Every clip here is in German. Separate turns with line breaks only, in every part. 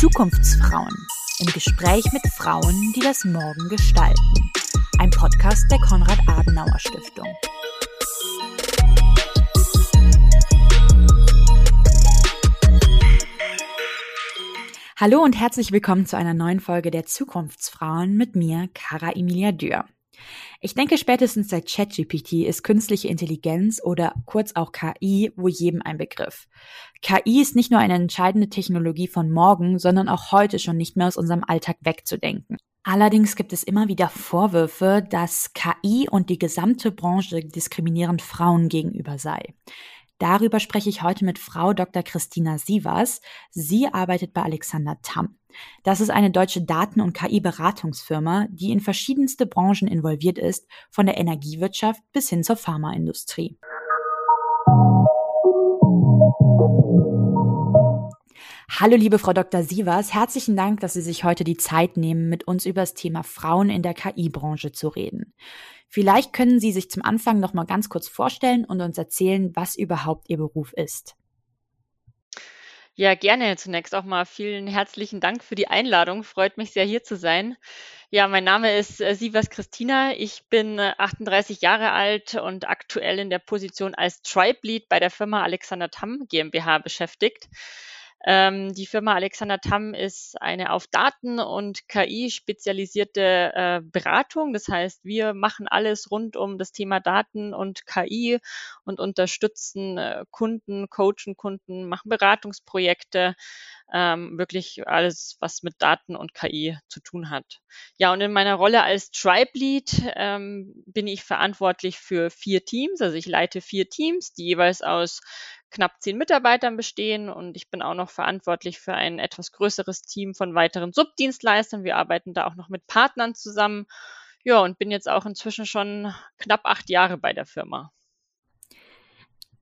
Zukunftsfrauen im Gespräch mit Frauen, die das Morgen gestalten. Ein Podcast der Konrad-Adenauer-Stiftung. Hallo und herzlich willkommen zu einer neuen Folge der Zukunftsfrauen mit mir, Cara Emilia Dürr. Ich denke, spätestens seit ChatGPT ist künstliche Intelligenz oder kurz auch KI wohl jedem ein Begriff. KI ist nicht nur eine entscheidende Technologie von morgen, sondern auch heute schon nicht mehr aus unserem Alltag wegzudenken. Allerdings gibt es immer wieder Vorwürfe, dass KI und die gesamte Branche diskriminierend Frauen gegenüber sei. Darüber spreche ich heute mit Frau Dr. Christina Sievers. Sie arbeitet bei Alexander Tamm. Das ist eine deutsche Daten- und KI-Beratungsfirma, die in verschiedenste Branchen involviert ist, von der Energiewirtschaft bis hin zur Pharmaindustrie. Hallo liebe Frau Dr. Sievers, herzlichen Dank, dass Sie sich heute die Zeit nehmen, mit uns über das Thema Frauen in der KI-Branche zu reden. Vielleicht können Sie sich zum Anfang noch mal ganz kurz vorstellen und uns erzählen, was überhaupt Ihr Beruf ist.
Ja, gerne. Zunächst auch mal vielen herzlichen Dank für die Einladung. Freut mich sehr, hier zu sein. Ja, mein Name ist äh, Sivas Christina. Ich bin 38 äh, Jahre alt und aktuell in der Position als Tribe Lead bei der Firma Alexander Tamm GmbH beschäftigt. Ähm, die Firma Alexander Tamm ist eine auf Daten und KI spezialisierte äh, Beratung. Das heißt, wir machen alles rund um das Thema Daten und KI und unterstützen äh, Kunden, coachen Kunden, machen Beratungsprojekte, ähm, wirklich alles, was mit Daten und KI zu tun hat. Ja, und in meiner Rolle als Tribe Lead ähm, bin ich verantwortlich für vier Teams. Also ich leite vier Teams, die jeweils aus knapp zehn Mitarbeitern bestehen und ich bin auch noch verantwortlich für ein etwas größeres Team von weiteren Subdienstleistern. Wir arbeiten da auch noch mit Partnern zusammen. Ja, und bin jetzt auch inzwischen schon knapp acht Jahre bei der Firma.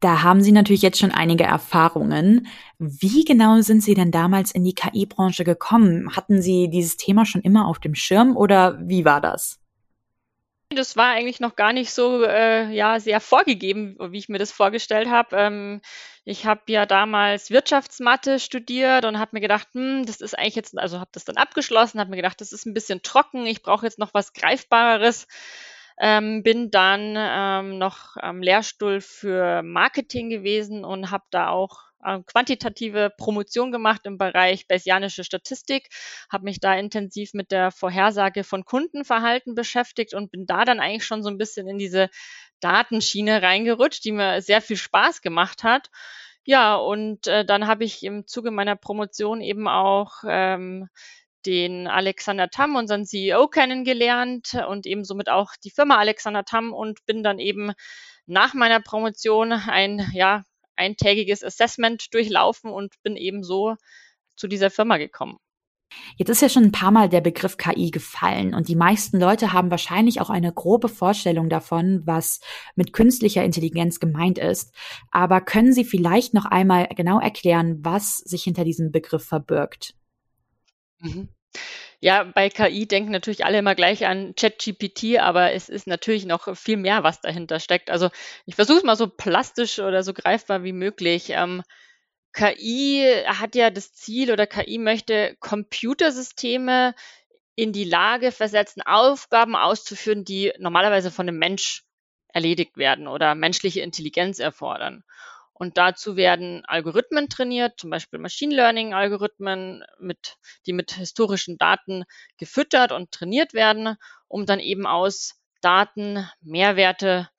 Da haben Sie natürlich jetzt schon einige Erfahrungen. Wie genau sind Sie denn damals in die KI-Branche gekommen? Hatten Sie dieses Thema schon immer auf dem Schirm oder wie war das?
Das war eigentlich noch gar nicht so äh, ja sehr vorgegeben, wie ich mir das vorgestellt habe. Ähm, ich habe ja damals Wirtschaftsmathe studiert und habe mir gedacht, hm, das ist eigentlich jetzt, also habe das dann abgeschlossen, habe mir gedacht, das ist ein bisschen trocken, ich brauche jetzt noch was Greifbareres. Ähm, bin dann ähm, noch am Lehrstuhl für Marketing gewesen und habe da auch äh, quantitative Promotion gemacht im Bereich Bayesianische Statistik, habe mich da intensiv mit der Vorhersage von Kundenverhalten beschäftigt und bin da dann eigentlich schon so ein bisschen in diese Datenschiene reingerutscht, die mir sehr viel Spaß gemacht hat. Ja, und äh, dann habe ich im Zuge meiner Promotion eben auch ähm, den Alexander Tamm, unseren CEO, kennengelernt und eben somit auch die Firma Alexander Tamm und bin dann eben nach meiner Promotion ein ja, eintägiges Assessment durchlaufen und bin eben so zu dieser Firma gekommen.
Jetzt ist ja schon ein paar Mal der Begriff KI gefallen und die meisten Leute haben wahrscheinlich auch eine grobe Vorstellung davon, was mit künstlicher Intelligenz gemeint ist. Aber können Sie vielleicht noch einmal genau erklären, was sich hinter diesem Begriff verbirgt?
Mhm. Ja, bei KI denken natürlich alle immer gleich an ChatGPT, aber es ist natürlich noch viel mehr, was dahinter steckt. Also ich versuche es mal so plastisch oder so greifbar wie möglich. Ähm, KI hat ja das Ziel oder KI möchte Computersysteme in die Lage versetzen, Aufgaben auszuführen, die normalerweise von einem Mensch erledigt werden oder menschliche Intelligenz erfordern. Und dazu werden Algorithmen trainiert, zum Beispiel Machine Learning Algorithmen, mit, die mit historischen Daten gefüttert und trainiert werden, um dann eben aus Daten Mehrwerte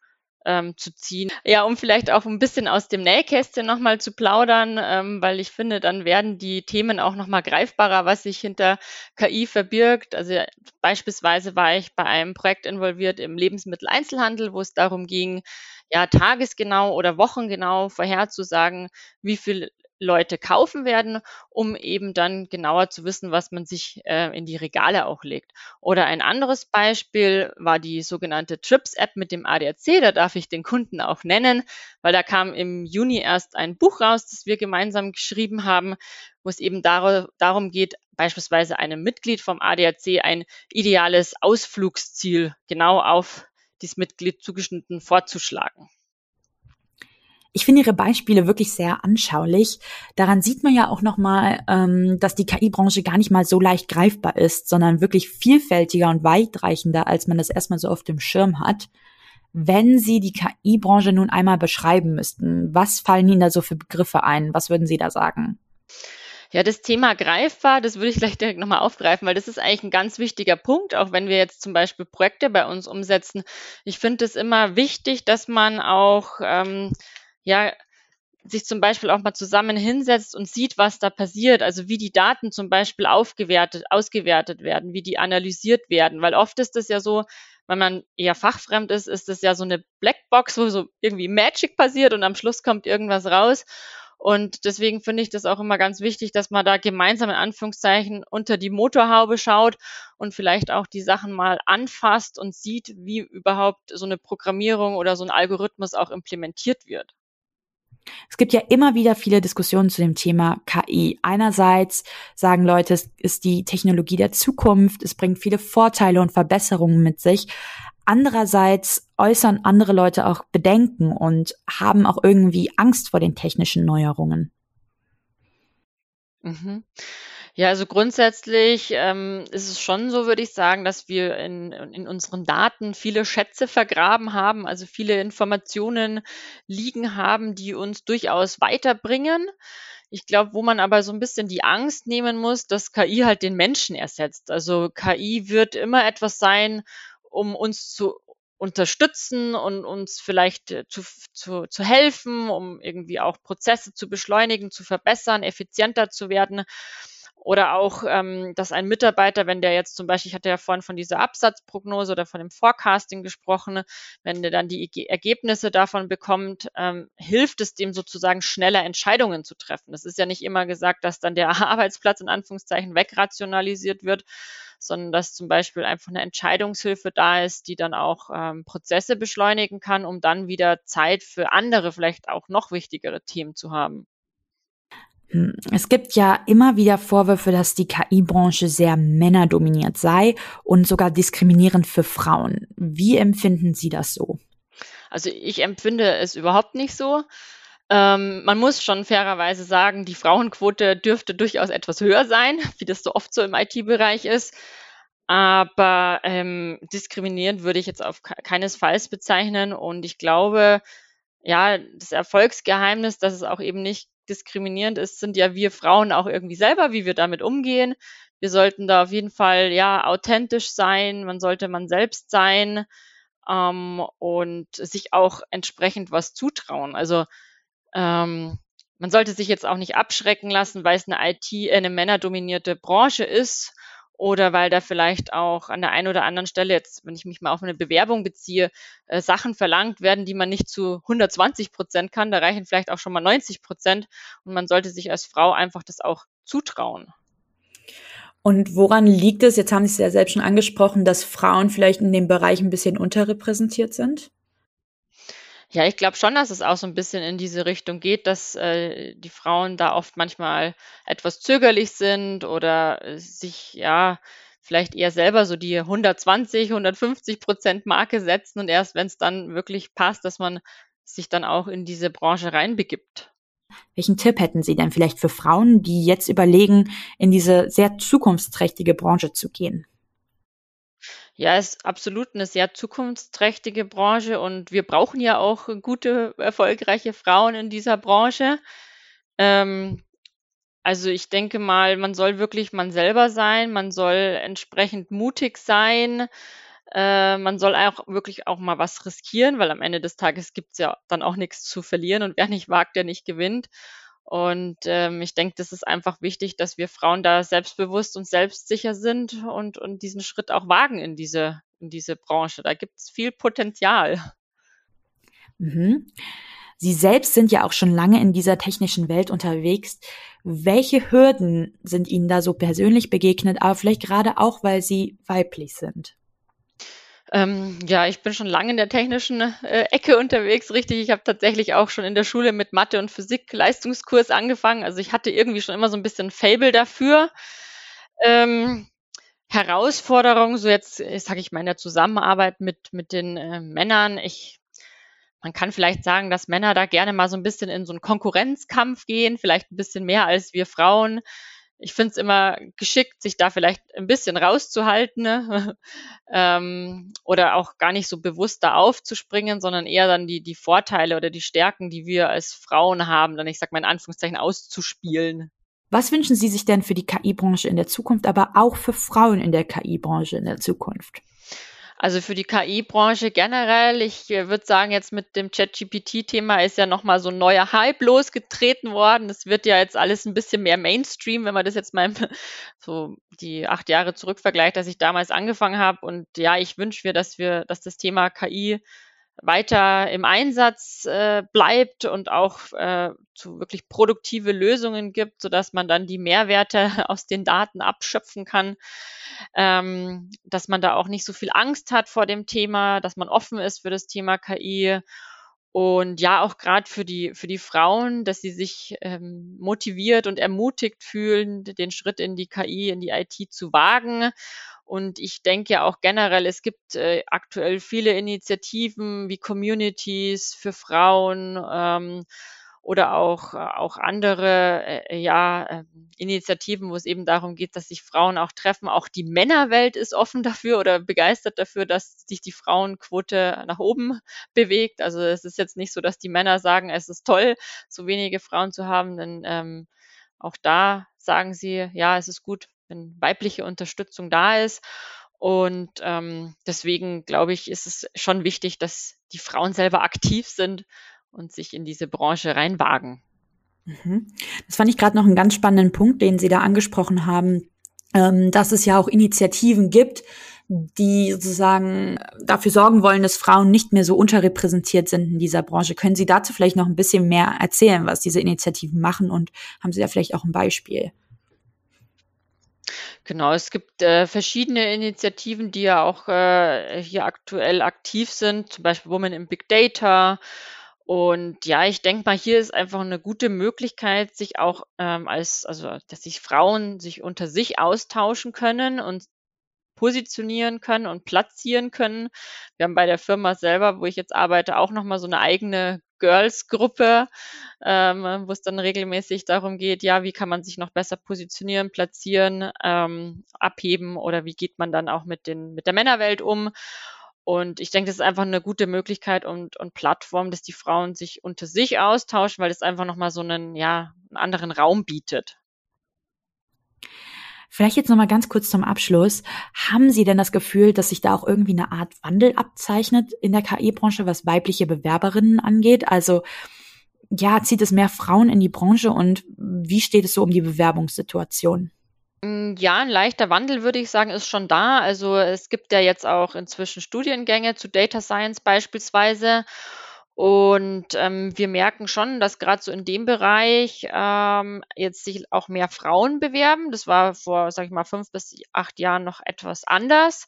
ähm, zu ziehen. Ja, um vielleicht auch ein bisschen aus dem Nähkästchen nochmal zu plaudern, ähm, weil ich finde, dann werden die Themen auch nochmal greifbarer, was sich hinter KI verbirgt. Also beispielsweise war ich bei einem Projekt involviert im Lebensmitteleinzelhandel, wo es darum ging, ja, tagesgenau oder wochengenau vorherzusagen, wie viel Leute kaufen werden, um eben dann genauer zu wissen, was man sich äh, in die Regale auch legt. Oder ein anderes Beispiel war die sogenannte Trips-App mit dem ADAC. Da darf ich den Kunden auch nennen, weil da kam im Juni erst ein Buch raus, das wir gemeinsam geschrieben haben, wo es eben dar darum geht, beispielsweise einem Mitglied vom ADAC ein ideales Ausflugsziel genau auf dieses Mitglied zugeschnitten vorzuschlagen.
Ich finde Ihre Beispiele wirklich sehr anschaulich. Daran sieht man ja auch nochmal, ähm, dass die KI-Branche gar nicht mal so leicht greifbar ist, sondern wirklich vielfältiger und weitreichender, als man das erstmal so auf dem Schirm hat. Wenn Sie die KI-Branche nun einmal beschreiben müssten, was fallen Ihnen da so für Begriffe ein? Was würden Sie da sagen?
Ja, das Thema greifbar, das würde ich gleich direkt nochmal aufgreifen, weil das ist eigentlich ein ganz wichtiger Punkt, auch wenn wir jetzt zum Beispiel Projekte bei uns umsetzen. Ich finde es immer wichtig, dass man auch ähm, ja, sich zum Beispiel auch mal zusammen hinsetzt und sieht, was da passiert, also wie die Daten zum Beispiel aufgewertet, ausgewertet werden, wie die analysiert werden, weil oft ist es ja so, wenn man eher fachfremd ist, ist es ja so eine Blackbox, wo so irgendwie Magic passiert und am Schluss kommt irgendwas raus. Und deswegen finde ich das auch immer ganz wichtig, dass man da gemeinsam in Anführungszeichen unter die Motorhaube schaut und vielleicht auch die Sachen mal anfasst und sieht, wie überhaupt so eine Programmierung oder so ein Algorithmus auch implementiert wird.
Es gibt ja immer wieder viele Diskussionen zu dem Thema KI. Einerseits sagen Leute, es ist die Technologie der Zukunft, es bringt viele Vorteile und Verbesserungen mit sich. Andererseits äußern andere Leute auch Bedenken und haben auch irgendwie Angst vor den technischen Neuerungen.
Mhm. Ja, also grundsätzlich ähm, ist es schon so, würde ich sagen, dass wir in, in unseren Daten viele Schätze vergraben haben, also viele Informationen liegen haben, die uns durchaus weiterbringen. Ich glaube, wo man aber so ein bisschen die Angst nehmen muss, dass KI halt den Menschen ersetzt. Also KI wird immer etwas sein, um uns zu unterstützen und uns vielleicht äh, zu, zu, zu helfen, um irgendwie auch Prozesse zu beschleunigen, zu verbessern, effizienter zu werden. Oder auch, ähm, dass ein Mitarbeiter, wenn der jetzt zum Beispiel, ich hatte ja vorhin von dieser Absatzprognose oder von dem Forecasting gesprochen, wenn der dann die Ergebnisse davon bekommt, ähm, hilft es dem sozusagen schneller Entscheidungen zu treffen. Es ist ja nicht immer gesagt, dass dann der Arbeitsplatz in Anführungszeichen wegrationalisiert wird, sondern dass zum Beispiel einfach eine Entscheidungshilfe da ist, die dann auch ähm, Prozesse beschleunigen kann, um dann wieder Zeit für andere, vielleicht auch noch wichtigere Themen zu haben.
Hm, es gibt ja immer wieder Vorwürfe, dass die KI-Branche sehr männerdominiert sei und sogar diskriminierend für Frauen. Wie empfinden Sie das so?
Also ich empfinde es überhaupt nicht so. Ähm, man muss schon fairerweise sagen, die Frauenquote dürfte durchaus etwas höher sein, wie das so oft so im IT-Bereich ist. Aber ähm, diskriminierend würde ich jetzt auf keinesfalls bezeichnen. Und ich glaube, ja, das Erfolgsgeheimnis, dass es auch eben nicht diskriminierend ist, sind ja wir Frauen auch irgendwie selber, wie wir damit umgehen. Wir sollten da auf jeden Fall ja authentisch sein, man sollte man selbst sein ähm, und sich auch entsprechend was zutrauen. Also ähm, man sollte sich jetzt auch nicht abschrecken lassen, weil es eine IT, äh, eine männerdominierte Branche ist oder weil da vielleicht auch an der einen oder anderen Stelle jetzt, wenn ich mich mal auf eine Bewerbung beziehe, äh, Sachen verlangt werden, die man nicht zu 120 Prozent kann. Da reichen vielleicht auch schon mal 90 Prozent und man sollte sich als Frau einfach das auch zutrauen.
Und woran liegt es? Jetzt haben Sie es ja selbst schon angesprochen, dass Frauen vielleicht in dem Bereich ein bisschen unterrepräsentiert sind.
Ja, ich glaube schon, dass es auch so ein bisschen in diese Richtung geht, dass äh, die Frauen da oft manchmal etwas zögerlich sind oder äh, sich ja vielleicht eher selber so die 120, 150 Prozent Marke setzen und erst wenn es dann wirklich passt, dass man sich dann auch in diese Branche reinbegibt.
Welchen Tipp hätten Sie denn vielleicht für Frauen, die jetzt überlegen, in diese sehr zukunftsträchtige Branche zu gehen?
Ja, ist absolut eine sehr zukunftsträchtige Branche und wir brauchen ja auch gute, erfolgreiche Frauen in dieser Branche. Ähm, also ich denke mal, man soll wirklich man selber sein, man soll entsprechend mutig sein, äh, man soll auch wirklich auch mal was riskieren, weil am Ende des Tages gibt's ja dann auch nichts zu verlieren und wer nicht wagt, der nicht gewinnt. Und ähm, ich denke, das ist einfach wichtig, dass wir Frauen da selbstbewusst und selbstsicher sind und, und diesen Schritt auch wagen in diese, in diese Branche. Da gibt es viel Potenzial.
Mhm. Sie selbst sind ja auch schon lange in dieser technischen Welt unterwegs. Welche Hürden sind Ihnen da so persönlich begegnet, aber vielleicht gerade auch, weil Sie weiblich sind?
Ähm, ja, ich bin schon lange in der technischen äh, Ecke unterwegs, richtig. Ich habe tatsächlich auch schon in der Schule mit Mathe und Physik Leistungskurs angefangen. Also ich hatte irgendwie schon immer so ein bisschen Fable dafür. Ähm, Herausforderung, so jetzt sage ich mal in der Zusammenarbeit mit, mit den äh, Männern. Ich, man kann vielleicht sagen, dass Männer da gerne mal so ein bisschen in so einen Konkurrenzkampf gehen, vielleicht ein bisschen mehr als wir Frauen. Ich finde es immer geschickt, sich da vielleicht ein bisschen rauszuhalten ne? ähm, oder auch gar nicht so bewusst da aufzuspringen, sondern eher dann die, die Vorteile oder die Stärken, die wir als Frauen haben, dann ich sag mal in Anführungszeichen auszuspielen.
Was wünschen Sie sich denn für die KI-Branche in der Zukunft, aber auch für Frauen in der KI-Branche in der Zukunft?
Also für die KI-Branche generell, ich äh, würde sagen, jetzt mit dem ChatGPT-Thema ist ja nochmal so ein neuer Hype losgetreten worden. Es wird ja jetzt alles ein bisschen mehr Mainstream, wenn man das jetzt mal so die acht Jahre zurück vergleicht, dass ich damals angefangen habe. Und ja, ich wünsche mir, dass wir, dass das Thema KI weiter im Einsatz äh, bleibt und auch äh, zu wirklich produktive Lösungen gibt, so dass man dann die Mehrwerte aus den Daten abschöpfen kann, ähm, dass man da auch nicht so viel Angst hat vor dem Thema, dass man offen ist für das Thema KI und ja auch gerade für die für die Frauen, dass sie sich ähm, motiviert und ermutigt fühlen, den Schritt in die KI, in die IT zu wagen. Und ich denke ja auch generell, es gibt äh, aktuell viele Initiativen wie Communities für Frauen ähm, oder auch, auch andere äh, ja, äh, Initiativen, wo es eben darum geht, dass sich Frauen auch treffen. Auch die Männerwelt ist offen dafür oder begeistert dafür, dass sich die Frauenquote nach oben bewegt. Also es ist jetzt nicht so, dass die Männer sagen, es ist toll, so wenige Frauen zu haben, denn ähm, auch da sagen sie, ja, es ist gut, wenn weibliche Unterstützung da ist. Und ähm, deswegen glaube ich, ist es schon wichtig, dass die Frauen selber aktiv sind und sich in diese Branche reinwagen.
Mhm. Das fand ich gerade noch einen ganz spannenden Punkt, den Sie da angesprochen haben, ähm, dass es ja auch Initiativen gibt, die sozusagen dafür sorgen wollen, dass Frauen nicht mehr so unterrepräsentiert sind in dieser Branche. Können Sie dazu vielleicht noch ein bisschen mehr erzählen, was diese Initiativen machen und haben Sie da vielleicht auch ein Beispiel?
Genau, es gibt äh, verschiedene Initiativen, die ja auch äh, hier aktuell aktiv sind, zum Beispiel Women in Big Data. Und ja, ich denke mal, hier ist einfach eine gute Möglichkeit, sich auch ähm, als, also dass sich Frauen sich unter sich austauschen können und positionieren können und platzieren können. Wir haben bei der Firma selber, wo ich jetzt arbeite, auch nochmal so eine eigene Girls-Gruppe, ähm, wo es dann regelmäßig darum geht, ja, wie kann man sich noch besser positionieren, platzieren, ähm, abheben oder wie geht man dann auch mit, den, mit der Männerwelt um. Und ich denke, das ist einfach eine gute Möglichkeit und, und Plattform, dass die Frauen sich unter sich austauschen, weil es einfach nochmal so einen, ja, einen anderen Raum bietet.
Vielleicht jetzt noch mal ganz kurz zum Abschluss. Haben Sie denn das Gefühl, dass sich da auch irgendwie eine Art Wandel abzeichnet in der KI-Branche, was weibliche Bewerberinnen angeht? Also, ja, zieht es mehr Frauen in die Branche und wie steht es so um die Bewerbungssituation?
Mm, ja, ein leichter Wandel würde ich sagen, ist schon da. Also es gibt ja jetzt auch inzwischen Studiengänge zu Data Science beispielsweise. Und ähm, wir merken schon, dass gerade so in dem Bereich ähm, jetzt sich auch mehr Frauen bewerben. Das war vor, sag ich mal, fünf bis acht Jahren noch etwas anders.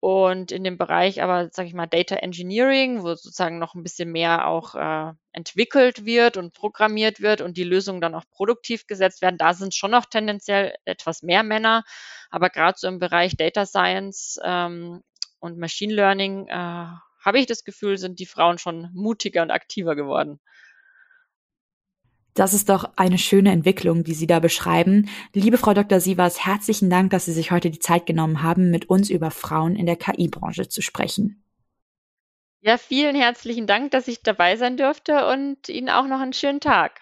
Und in dem Bereich aber, sag ich mal, Data Engineering, wo sozusagen noch ein bisschen mehr auch äh, entwickelt wird und programmiert wird und die Lösungen dann auch produktiv gesetzt werden, da sind schon noch tendenziell etwas mehr Männer. Aber gerade so im Bereich Data Science ähm, und Machine Learning äh, habe ich das Gefühl, sind die Frauen schon mutiger und aktiver geworden.
Das ist doch eine schöne Entwicklung, die Sie da beschreiben. Liebe Frau Dr. Sievers, herzlichen Dank, dass Sie sich heute die Zeit genommen haben, mit uns über Frauen in der KI-Branche zu sprechen.
Ja, vielen herzlichen Dank, dass ich dabei sein durfte und Ihnen auch noch einen schönen Tag.